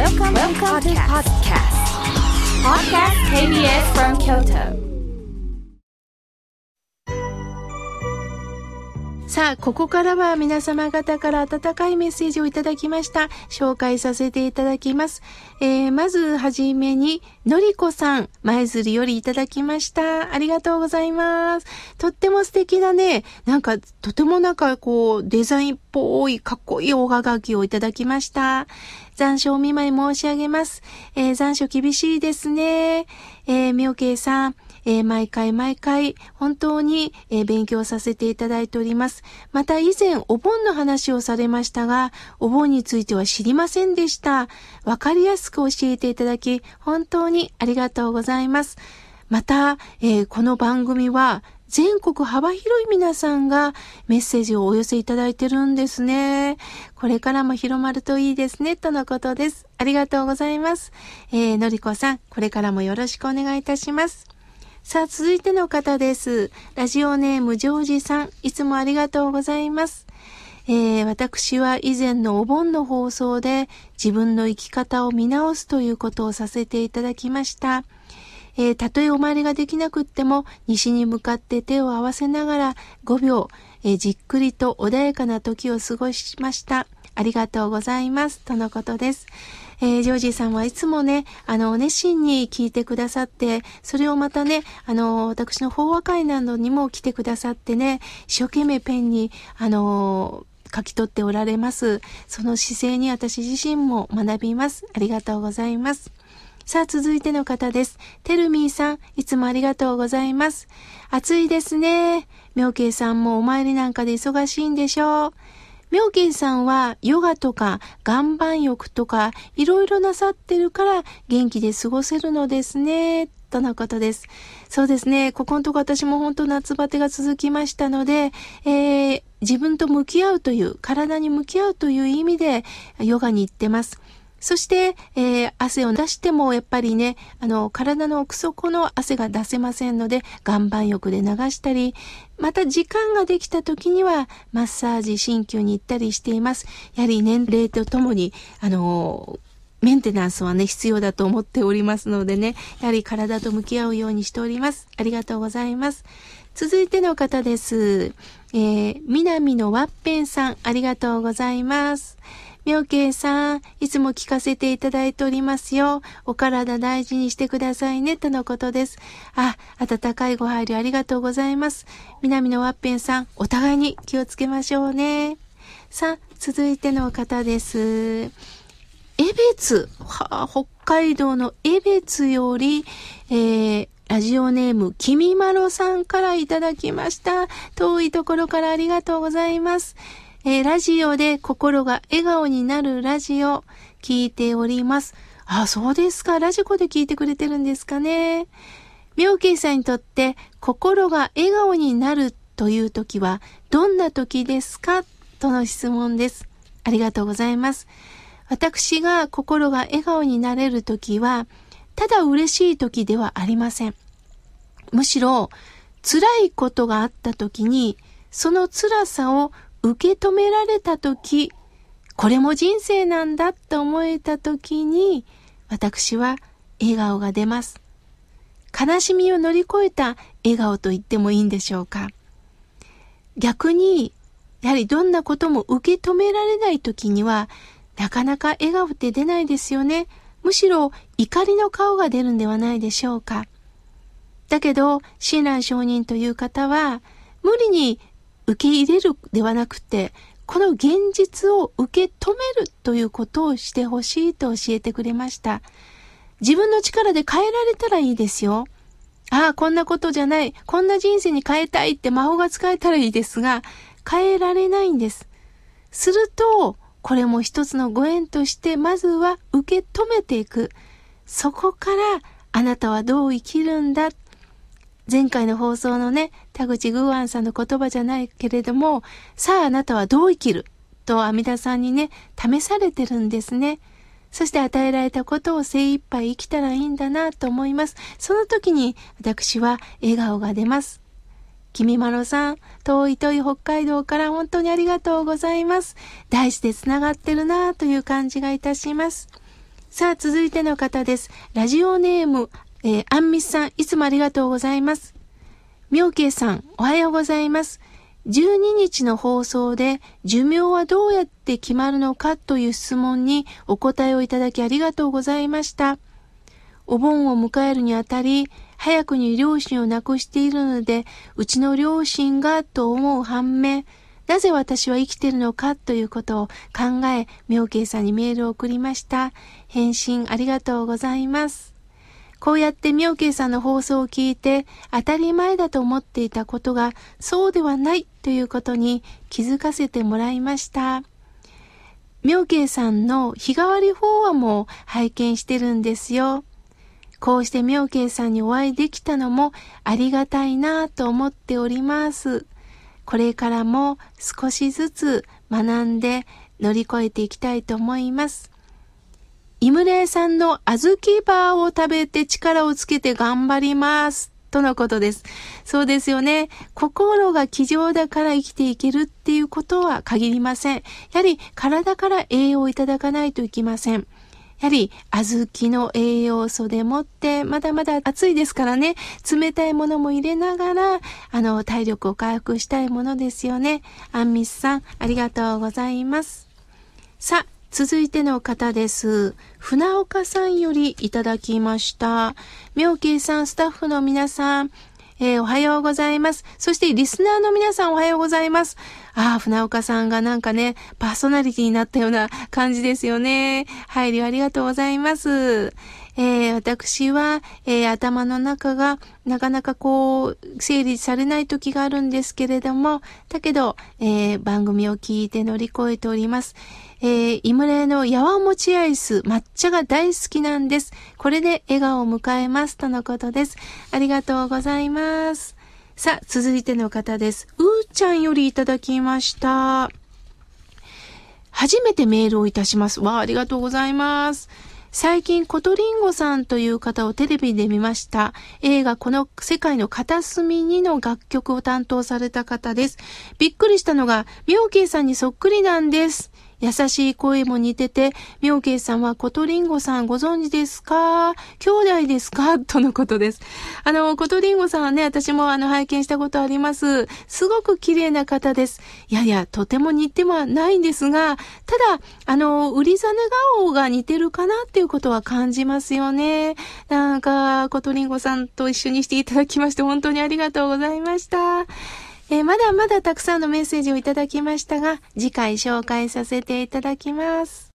Welcome, Welcome to podcast. Podcast KBS from Kyoto. さあ、ここからは皆様方から温かいメッセージをいただきました。紹介させていただきます。えー、まずはじめに、のりこさん、前釣りよりいただきました。ありがとうございます。とっても素敵なね、なんか、とてもなんかこう、デザインっぽい、かっこいいおはがきをいただきました。残暑お見舞い申し上げます。えー、残暑厳しいですね。えー、みょけいさん、えー、毎回毎回本当に、えー、勉強させていただいております。また以前お盆の話をされましたが、お盆については知りませんでした。わかりやすく教えていただき、本当にありがとうございます。また、えー、この番組は全国幅広い皆さんがメッセージをお寄せいただいてるんですね。これからも広まるといいですね、とのことです。ありがとうございます。えー、のりこさん、これからもよろしくお願いいたします。さあ、続いての方です。ラジオネームジョージさん、いつもありがとうございます。えー、私は以前のお盆の放送で自分の生き方を見直すということをさせていただきました。えー、たとえお参りができなくっても西に向かって手を合わせながら5秒、えー、じっくりと穏やかな時を過ごしました。ありがとうございます。とのことです。えー、ジョージさんはいつもね、あの、熱心に聞いてくださって、それをまたね、あの、私の法話会などにも来てくださってね、一生懸命ペンに、あの、書き取っておられます。その姿勢に私自身も学びます。ありがとうございます。さあ、続いての方です。テルミーさん、いつもありがとうございます。暑いですね。妙慶さんもお参りなんかで忙しいんでしょう。妙見さんはヨガとか岩盤浴とかいろいろなさってるから元気で過ごせるのですね。とのことです。そうですね。ここのとこ私も本当夏バテが続きましたので、えー、自分と向き合うという、体に向き合うという意味でヨガに行ってます。そして、えー、汗を出してもやっぱりね、あの、体の奥底の汗が出せませんので、岩盤浴で流したり、また時間ができた時には、マッサージ、鍼灸に行ったりしています。やはり年齢とともに、あのメンテナンスはね、必要だと思っておりますのでね、やはり体と向き合うようにしております。ありがとうございます。続いての方です。えー、南のワッペンさん、ありがとうございます。妙慶さん、いつも聞かせていただいておりますよ。お体大事にしてくださいね、とのことです。あ、温かいご配慮ありがとうございます。南のワッペンさん、お互いに気をつけましょうね。さあ、続いての方です。エベツ、はあ、北海道のエベツより、えー、ラジオネーム、きみまろさんからいただきました。遠いところからありがとうございます。えー、ラジオで心が笑顔になるラジオ聞いております。あ、そうですか。ラジコで聞いてくれてるんですかね。妙慶さんにとって心が笑顔になるという時はどんな時ですか？との質問です。ありがとうございます。私が心が笑顔になれる時は、ただ嬉しい時ではありません。むしろ、辛いことがあった時に、その辛さを受け止められたとき、これも人生なんだって思えたときに、私は笑顔が出ます。悲しみを乗り越えた笑顔と言ってもいいんでしょうか。逆に、やはりどんなことも受け止められないときには、なかなか笑顔って出ないですよね。むしろ怒りの顔が出るんではないでしょうか。だけど、親鸞上人という方は、無理に受け入れるではなくて、この現実を受け止めるということをしてほしいと教えてくれました。自分の力で変えられたらいいですよ。ああ、こんなことじゃない。こんな人生に変えたいって魔法が使えたらいいですが、変えられないんです。すると、これも一つのご縁として、まずは受け止めていく。そこから、あなたはどう生きるんだ。前回の放送のね、田口グーアンさんの言葉じゃないけれども、さああなたはどう生きると阿弥陀さんにね、試されてるんですね。そして与えられたことを精一杯生きたらいいんだなと思います。その時に私は笑顔が出ます。君まろさん、遠い遠い北海道から本当にありがとうございます。大事で繋がってるなという感じがいたします。さあ、続いての方です。ラジオネーム、えー、アンミスさん、いつもありがとうございます。妙慶さん、おはようございます。12日の放送で寿命はどうやって決まるのかという質問にお答えをいただきありがとうございました。お盆を迎えるにあたり、早くに両親を亡くしているので、うちの両親がと思う反面、なぜ私は生きているのかということを考え、妙慶さんにメールを送りました。返信ありがとうございます。こうやって妙慶さんの放送を聞いて当たり前だと思っていたことがそうではないということに気づかせてもらいました。妙慶さんの日替わり法話も拝見してるんですよ。こうして妙慶さんにお会いできたのもありがたいなと思っております。これからも少しずつ学んで乗り越えていきたいと思います。イムレイさんの小豆バーを食べて力をつけて頑張ります。とのことです。そうですよね。心が気丈だから生きていけるっていうことは限りません。やはり体から栄養をいただかないといけません。やはり小豆の栄養素でもって、まだまだ暑いですからね、冷たいものも入れながら、あの、体力を回復したいものですよね。アンミスさん、ありがとうございます。さあ、続いての方です。船岡さんよりいただきました。妙慶さん、スタッフの皆さん、えー、おはようございます。そしてリスナーの皆さんおはようございます。ああ、船岡さんがなんかね、パーソナリティになったような感じですよね。配慮ありがとうございます。えー、私は、えー、頭の中がなかなかこう、整理されない時があるんですけれども、だけど、え、番組を聞いて乗り越えております。えー、イムレのやわもちアイス、抹茶が大好きなんです。これで笑顔を迎えます。とのことです。ありがとうございます。さあ、続いての方です。うーちゃんよりいただきました。初めてメールをいたします。わあ、ありがとうございます。最近、コトリンゴさんという方をテレビで見ました。映画、この世界の片隅にの楽曲を担当された方です。びっくりしたのが、妙慶さんにそっくりなんです。優しい声も似てて、妙慶さんはコトリンゴさんご存知ですか？兄弟ですか？とのことです。あの、コトリンゴさんはね、私もあの、拝見したことあります。すごく綺麗な方です。いやいや、とても似てはないんですが、ただ、あの、売りザネ顔が似てるかなっていうことは感じますよね。なんか、コトリンゴさんと一緒にしていただきまして本当にありがとうございました。えー、まだまだたくさんのメッセージをいただきましたが、次回紹介させていただきます。